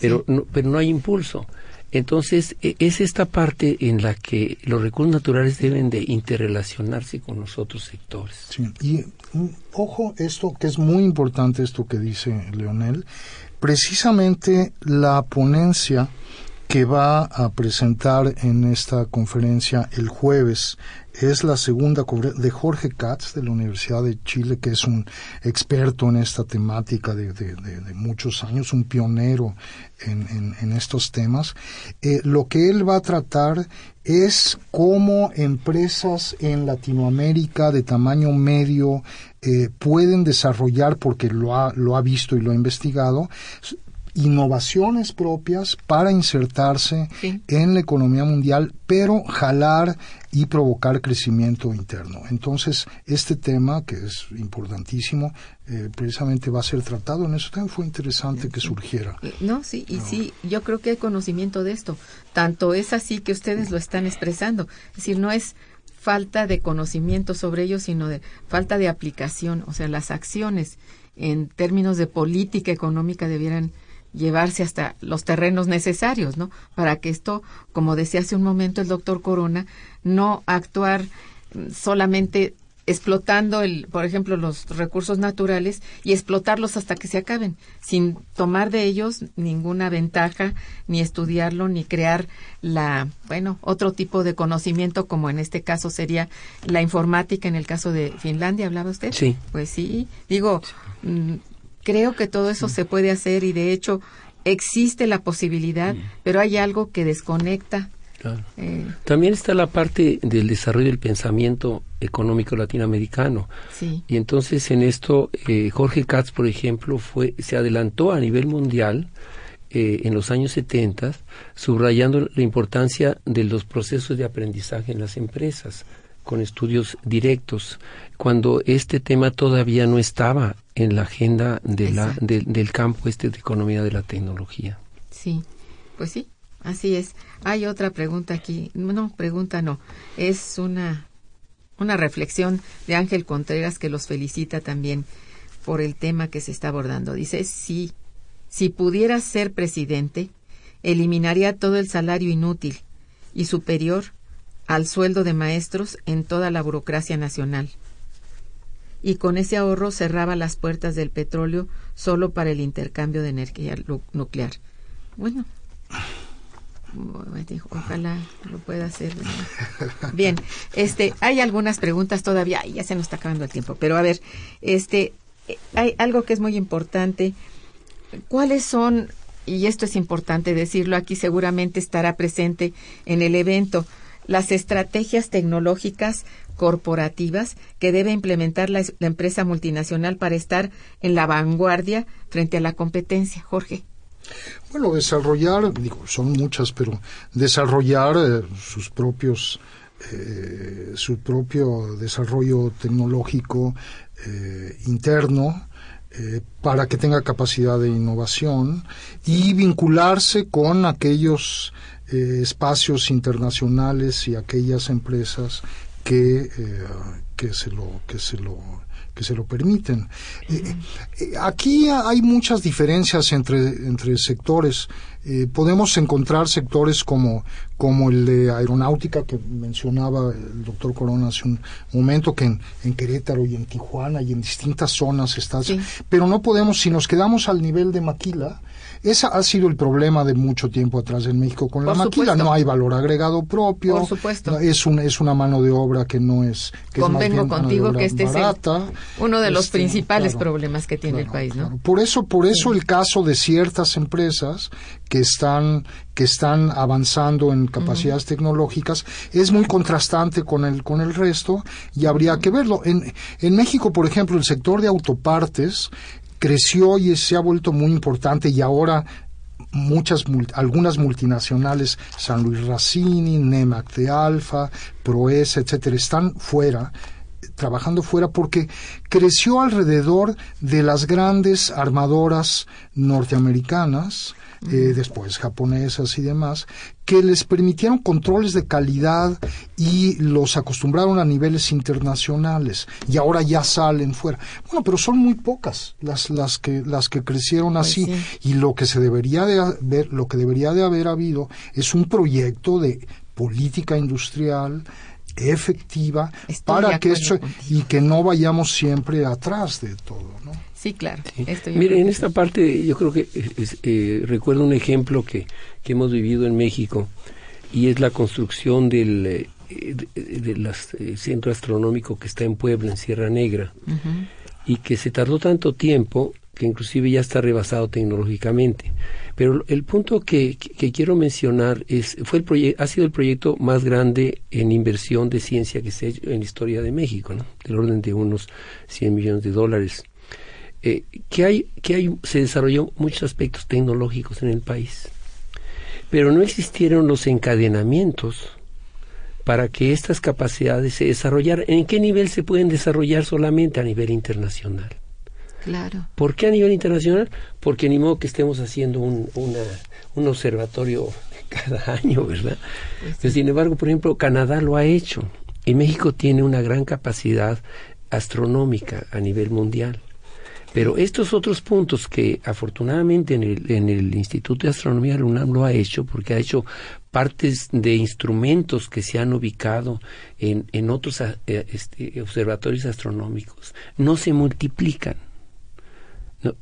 pero, no, pero no hay impulso. Entonces, e, es esta parte en la que los recursos naturales deben de interrelacionarse con los otros sectores. Y mm, ojo, esto que es muy importante, esto que dice Leonel, precisamente la ponencia que va a presentar en esta conferencia el jueves es la segunda de Jorge Katz de la Universidad de Chile, que es un experto en esta temática de, muchos años, un pionero en, estos temas. Eh, lo que él va a tratar es cómo empresas en Latinoamérica de tamaño medio eh, pueden desarrollar, porque lo ha, lo ha visto y lo ha investigado, innovaciones propias para insertarse en la economía mundial, pero jalar y provocar crecimiento interno. Entonces, este tema, que es importantísimo, eh, precisamente va a ser tratado en eso. También fue interesante que surgiera. No, sí, y sí, yo creo que hay conocimiento de esto. Tanto es así que ustedes lo están expresando. Es decir, no es falta de conocimiento sobre ello, sino de falta de aplicación. O sea, las acciones en términos de política económica debieran llevarse hasta los terrenos necesarios, ¿no? Para que esto, como decía hace un momento el doctor Corona, no actuar solamente explotando, el, por ejemplo, los recursos naturales y explotarlos hasta que se acaben, sin tomar de ellos ninguna ventaja, ni estudiarlo, ni crear la, bueno, otro tipo de conocimiento, como en este caso sería la informática, en el caso de Finlandia, ¿hablaba usted? Sí. Pues sí, digo, mm, creo que todo eso se puede hacer y de hecho existe la posibilidad, pero hay algo que desconecta. Eh, También está la parte del desarrollo del pensamiento económico latinoamericano. Y entonces en esto eh, Jorge Katz, por ejemplo, fue se adelantó a nivel mundial eh, en los años 70, subrayando la importancia de los procesos de aprendizaje en las empresas con estudios directos, cuando este tema todavía no estaba en la agenda de la, del campo este de economía de la tecnología. Sí, pues sí, así es. Hay otra pregunta aquí, no, pregunta no, es una, una reflexión de Ángel Contreras que los felicita también por el tema que se está abordando. Dice, sí, si pudiera ser presidente, eliminaría todo el salario inútil y superior al sueldo de maestros en toda la burocracia nacional. Y con ese ahorro cerraba las puertas del petróleo solo para el intercambio de energía nuclear. Bueno, ojalá lo pueda hacer. (laughs) Bien, este, hay algunas preguntas todavía, ya se nos está acabando el tiempo, pero a ver, este, hay algo que es muy importante. ¿Cuáles son, y esto es importante decirlo aquí, seguramente estará presente en el evento, las estrategias tecnológicas corporativas que debe implementar la, empresa multinacional para estar en la vanguardia frente a la competencia. Jorge. Bueno, desarrollar, digo, son muchas, pero desarrollar eh, sus propios, eh, su propio desarrollo tecnológico eh, interno, para que tenga capacidad de innovación y vincularse con aquellos espacios internacionales y aquellas empresas que, eh, que se lo que se lo que se lo permiten. aquí hay muchas diferencias entre, entre sectores. podemos encontrar sectores como, como el de aeronáutica que mencionaba el doctor Corona hace un momento, que en, Querétaro y en Tijuana y en distintas zonas está. Pero no podemos, si nos quedamos al nivel de Maquila, ese ha sido el problema de mucho tiempo atrás en México con la maquila. No hay valor agregado propio. Por supuesto. Es, un, es una mano de obra que no es. Que Convengo contigo que este es uno de los este, principales problemas que tiene el país, ¿no? Por eso, por eso el caso de ciertas empresas que están que están avanzando en capacidades tecnológicas es muy contrastante con el con el resto y habría que verlo en en México por ejemplo el sector de autopartes creció y se ha vuelto muy importante y ahora muchas algunas multinacionales San Luis Racini, Nemac de Alfa, Proesa, etcétera, están fuera trabajando fuera porque creció alrededor de las grandes armadoras norteamericanas eh, después japonesas y demás, que les permitieron controles de calidad y los acostumbraron a niveles internacionales y ahora ya salen fuera. Bueno, pero son muy pocas las, las que las que crecieron pues así y lo que se debería de haber, lo que debería de haber habido es un proyecto de política industrial efectiva para que esto y que no vayamos siempre atrás de todo, ¿no? Sí, claro. Mire, en esta parte yo creo que eh, recuerdo un ejemplo que, que, hemos vivido en México y es la construcción del eh, de, eh, centro astronómico que está en Puebla, en Sierra Negra, y que se tardó tanto tiempo que inclusive ya está rebasado tecnológicamente. Pero el punto que, quiero mencionar es fue el ha sido el proyecto más grande en inversión de ciencia que se ha hecho en la historia de México, ¿no? del orden de unos 100 millones de dólares eh, que, hay, que hay, se desarrolló muchos aspectos tecnológicos en el país, pero no existieron los encadenamientos para que estas capacidades se desarrollaran. ¿En qué nivel se pueden desarrollar solamente a nivel internacional? Claro. ¿Por qué a nivel internacional? Porque ni modo que estemos haciendo un, un observatorio cada año, ¿verdad? Pues sin embargo, por ejemplo, Canadá lo ha hecho y México tiene una gran capacidad astronómica a nivel mundial. Pero estos otros puntos que afortunadamente en el, en el Instituto de Astronomía de UNAM lo ha hecho, porque ha hecho partes de instrumentos que se han ubicado en, en otros eh, este, observatorios astronómicos, no se multiplican.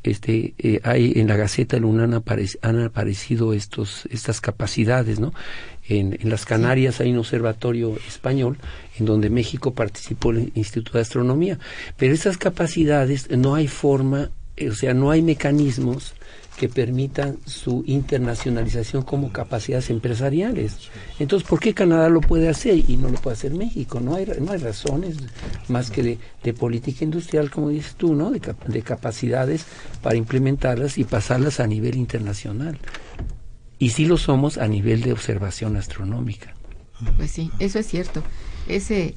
este, eh, hay en la Gaceta Luna han, aparecido estos, estas capacidades, ¿no? En, las Canarias hay un observatorio español en donde México participó en el Instituto de Astronomía. Pero esas capacidades no hay forma, o sea, no hay mecanismos que permitan su internacionalización como capacidades empresariales. Entonces, ¿por qué Canadá lo puede hacer y no lo puede hacer México? No hay, no hay razones más que de, política industrial, como dices tú, ¿no? De, de capacidades para implementarlas y pasarlas a nivel internacional y sí lo somos a nivel de observación astronómica. Pues sí, eso es cierto. Ese,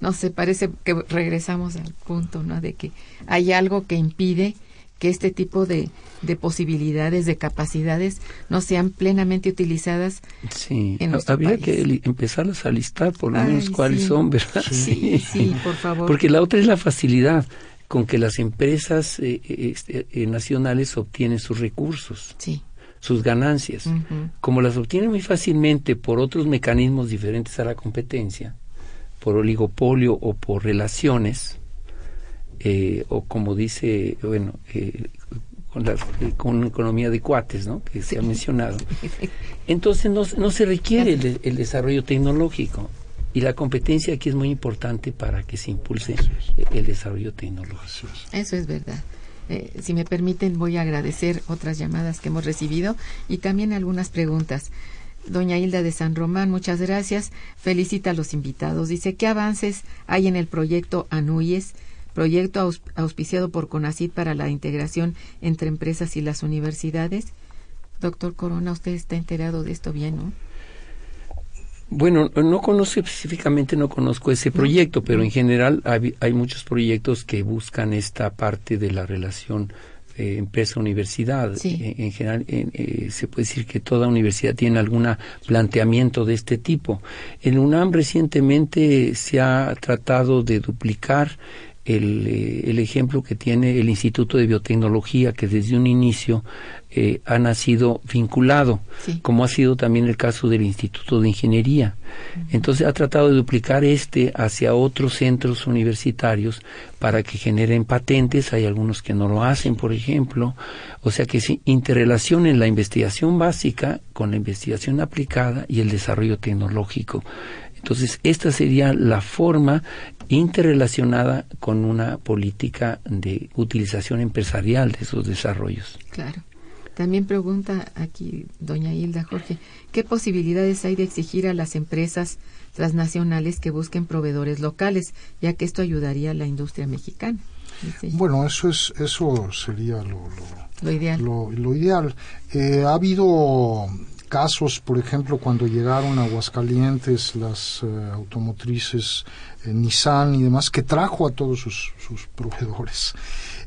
no sé, parece que regresamos al punto, ¿no? De que hay algo que impide que este tipo de, de posibilidades, de capacidades, no sean plenamente utilizadas. Sí, en habría que empezarlas a listar por lo menos cuáles son, ¿verdad? Sí, sí, por favor. Porque la otra es la facilidad con que las empresas eh, eh, este, eh, nacionales obtienen sus recursos. Sí sus ganancias. Como las obtiene muy fácilmente por otros mecanismos diferentes a la competencia, por oligopolio o por relaciones, eh, o como dice, bueno, eh, con, la, con una economía de cuates, ¿no? Que se ha mencionado. (laughs) Entonces no, no se requiere el, el, desarrollo tecnológico. Y la competencia aquí es muy importante para que se impulse el desarrollo tecnológico. Eso es verdad. Eh, si me permiten, voy a agradecer otras llamadas que hemos recibido y también algunas preguntas. Doña Hilda de San Román, muchas gracias. Felicita a los invitados. Dice, ¿qué avances hay en el proyecto ANUYES, proyecto auspiciado por CONACID para la integración entre empresas y las universidades? Doctor Corona, usted está enterado de esto bien, ¿no? Bueno, no conozco específicamente, no conozco ese proyecto, pero en general hay, muchos proyectos que buscan esta parte de la relación eh, empresa-universidad. En, general, eh, se puede decir que toda universidad tiene algún planteamiento de este tipo. En UNAM recientemente se ha tratado de duplicar el, eh, el, ejemplo que tiene el Instituto de Biotecnología, que desde un inicio eh, ha nacido vinculado, como ha sido también el caso del Instituto de Ingeniería. Entonces ha tratado de duplicar este hacia otros centros universitarios para que generen patentes. Hay algunos que no lo hacen, por ejemplo. O sea que se interrelacionen la investigación básica con la investigación aplicada y el desarrollo tecnológico. Entonces, esta sería la forma interrelacionada con una política de utilización empresarial de esos desarrollos. Claro. También pregunta aquí doña Hilda Jorge, ¿qué posibilidades hay de exigir a las empresas transnacionales que busquen proveedores locales, ya que esto ayudaría a la industria mexicana? Bueno, eso es eso sería lo, lo, ideal. Lo, ideal. Eh, ha habido casos, por ejemplo, cuando llegaron a Aguascalientes las eh, automotrices eh, Nissan y demás, que trajo a todos sus, sus proveedores.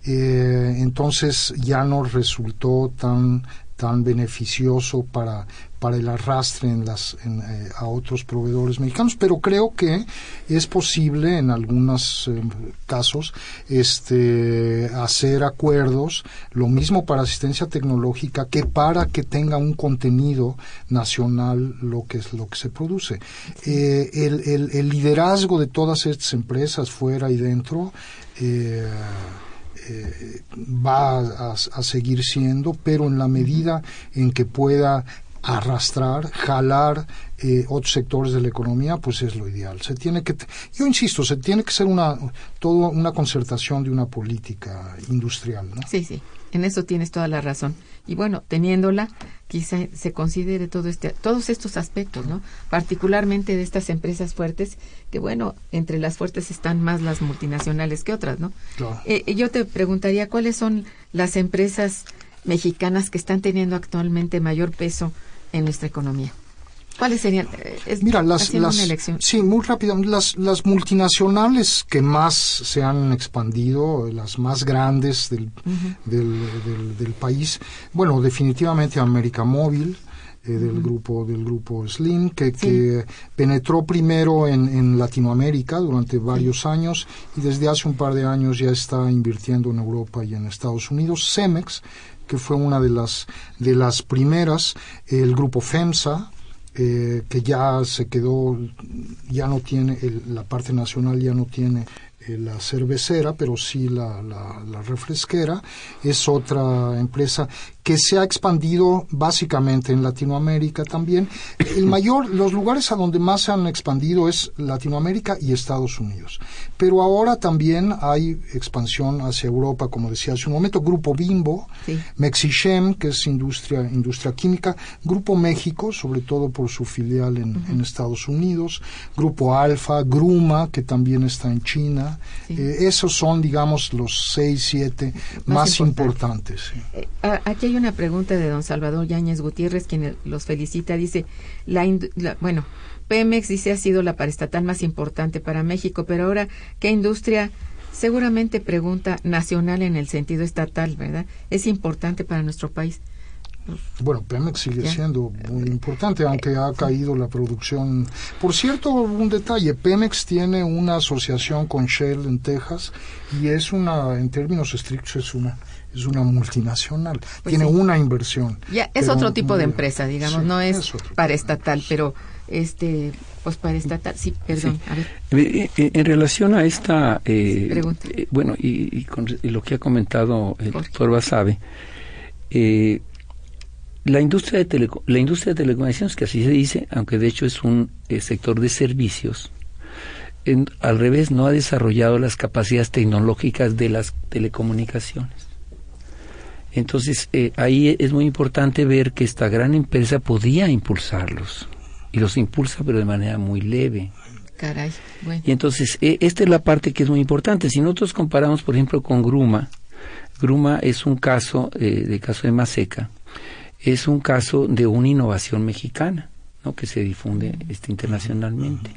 Eh, entonces ya no resultó tan tan beneficioso para, para el arrastre en las, eh, a otros proveedores mexicanos, pero creo que es posible en algunos eh, casos este, hacer acuerdos, lo mismo para asistencia tecnológica que para que tenga un contenido nacional lo que es lo que se produce. Eh, el, liderazgo de todas estas empresas fuera y dentro eh, va a, seguir siendo, pero en la medida en que pueda arrastrar, jalar eh, otros sectores de la economía, pues es lo ideal. Se tiene que, yo insisto, se tiene que ser una, todo una concertación de una política industrial, ¿no? Sí, sí, en eso tienes toda la razón. Y bueno, teniéndola, quizá se considere todo este, todos estos aspectos, ¿no? Particularmente de estas empresas fuertes, que bueno, entre las fuertes están más las multinacionales que otras, ¿no? Eh, yo te preguntaría cuáles son las empresas mexicanas que están teniendo actualmente mayor peso en nuestra economía. ¿Cuáles serían? Eh, Mira, las, las sí, muy rápido. Las, las multinacionales que más se han expandido, las más grandes del, del, del, país, bueno, definitivamente América Móvil, eh, del grupo del grupo Slim que, que penetró primero en, en, Latinoamérica durante varios años y desde hace un par de años ya está invirtiendo en Europa y en Estados Unidos Cemex que fue una de las de las primeras el grupo FEMSA eh, que ya se quedó, ya no tiene, la parte nacional ya no tiene eh, la cervecera, pero sí la, la, refresquera, es otra empresa que se ha expandido básicamente en Latinoamérica también. El mayor, los lugares a donde más se han expandido es Latinoamérica y Estados Unidos. Pero ahora también hay expansión hacia Europa, como decía hace un momento, Grupo Bimbo, Mexichem, que es industria, industria química, Grupo México, sobre todo por su filial en, Estados Unidos, Grupo Alfa, Gruma, que también está en China. Eh, esos son, digamos, los seis, siete más, importantes. Eh, aquí hay una pregunta de don Salvador Yáñez Gutiérrez, quien los felicita. Dice, la, bueno, Pemex dice ha sido la paraestatal más importante para México, pero ahora, ¿qué industria? Seguramente pregunta nacional en el sentido estatal, ¿verdad? Es importante para nuestro país. Bueno, Pemex sigue siendo muy importante, aunque ha caído la producción. Por cierto, un detalle, Pemex tiene una asociación con Shell en Texas y es una, en términos estrictos, es una es una multinacional, pues tiene una inversión. Ya, es otro tipo de empresa, digamos, no es, para estatal, pero este pues para estatal, sí, perdón. Eh, eh, en relación a esta, eh, bueno, y, con lo que ha comentado el doctor Basabe, la industria de la industria de telecomunicaciones, que así se dice, aunque de hecho es un sector de servicios, al revés, no ha desarrollado las capacidades tecnológicas de las telecomunicaciones. Entonces, eh, ahí es muy importante ver que esta gran empresa podía impulsarlos. Y los impulsa, pero de manera muy leve. Caray. Y entonces, eh, esta es la parte que es muy importante. Si nosotros comparamos, por ejemplo, con Gruma, Gruma es un caso, eh, de caso de Maseca, es un caso de una innovación mexicana. ¿no? que se difunde este, internacionalmente.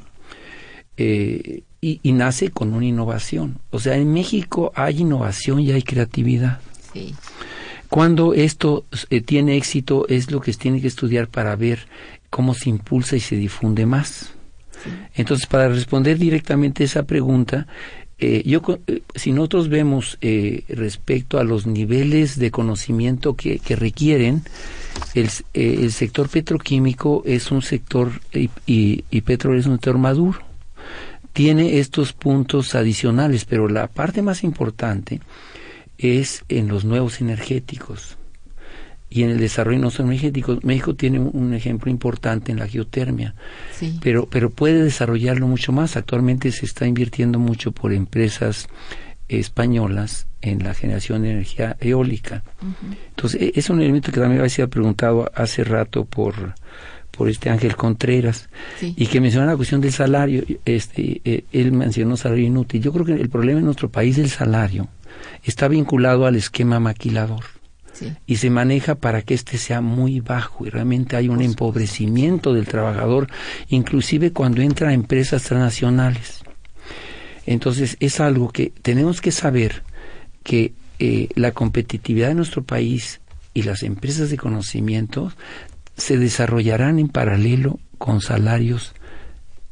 Eh, y, nace con una innovación. O sea, en México hay innovación y hay creatividad. Cuando esto eh, tiene éxito es lo que se tiene que estudiar para ver cómo se impulsa y se difunde más. Entonces, para responder directamente esa pregunta, eh, eh, si nosotros vemos eh, respecto a los niveles de conocimiento que, requieren, el, el, sector petroquímico es un sector y, y, petróleo es un sector maduro. Tiene estos puntos adicionales, pero la parte más importante es en los nuevos energéticos y en el desarrollo no son energéticos. México tiene un, ejemplo importante en la geotermia, pero, pero puede desarrollarlo mucho más. Actualmente se está invirtiendo mucho por empresas españolas en la generación de energía eólica. Entonces, e, es un elemento que también había sido preguntado hace rato por, por este Ángel Contreras y que menciona la cuestión del salario. Este, e, él mencionó salario inútil. Yo creo que el problema en nuestro país del salario está vinculado al esquema maquilador y se maneja para que éste sea muy bajo y realmente hay un empobrecimiento del trabajador, inclusive cuando entra a empresas transnacionales. Entonces es algo que tenemos que saber que eh, la competitividad de nuestro país y las empresas de conocimiento se desarrollarán en paralelo con salarios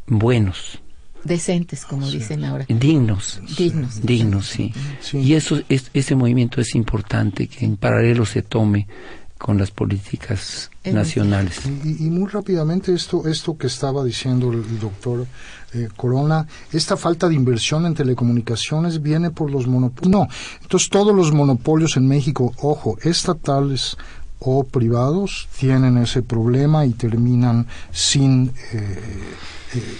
buenos decentes, como dicen ahora. Dignos. Dignos. Dignos, sí. Y eso, es, ese movimiento es importante que en paralelo se tome con las políticas nacionales. Y, muy rápidamente esto, esto que estaba diciendo el, doctor eh, Corona, esta falta de inversión en telecomunicaciones viene por los monopolios. No, entonces todos los monopolios en México, ojo, estatales o privados, tienen ese problema y terminan sin... Eh,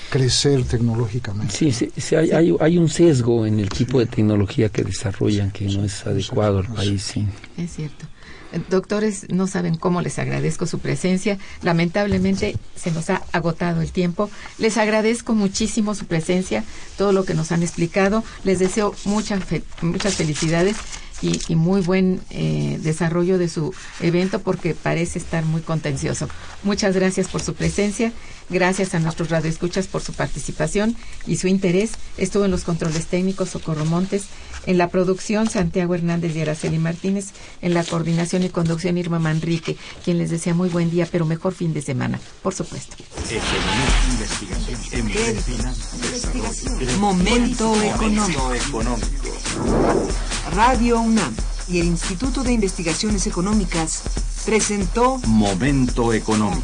crecer tecnológicamente. Sí, sí, hay, hay, hay, un sesgo en el tipo de tecnología que desarrollan que no es adecuado al país. Sí. Es cierto. Eh, doctores, no saben cómo les agradezco su presencia. Lamentablemente se nos ha agotado el tiempo. Les agradezco muchísimo su presencia, todo lo que nos han explicado. Les deseo muchas, muchas felicidades y, muy buen eh, desarrollo de su evento porque parece estar muy contencioso. Muchas gracias por su presencia, gracias a nuestros radioescuchas por su participación y su interés. Estuvo en los controles técnicos Socorro Montes, en la producción Santiago Hernández y Araceli Martínez, en la coordinación y conducción Irma Manrique, quien les desea muy buen día, pero mejor fin de semana, por supuesto. Momento económico. Radio UNAM y el Instituto de Investigaciones Económicas presentó Momento económico.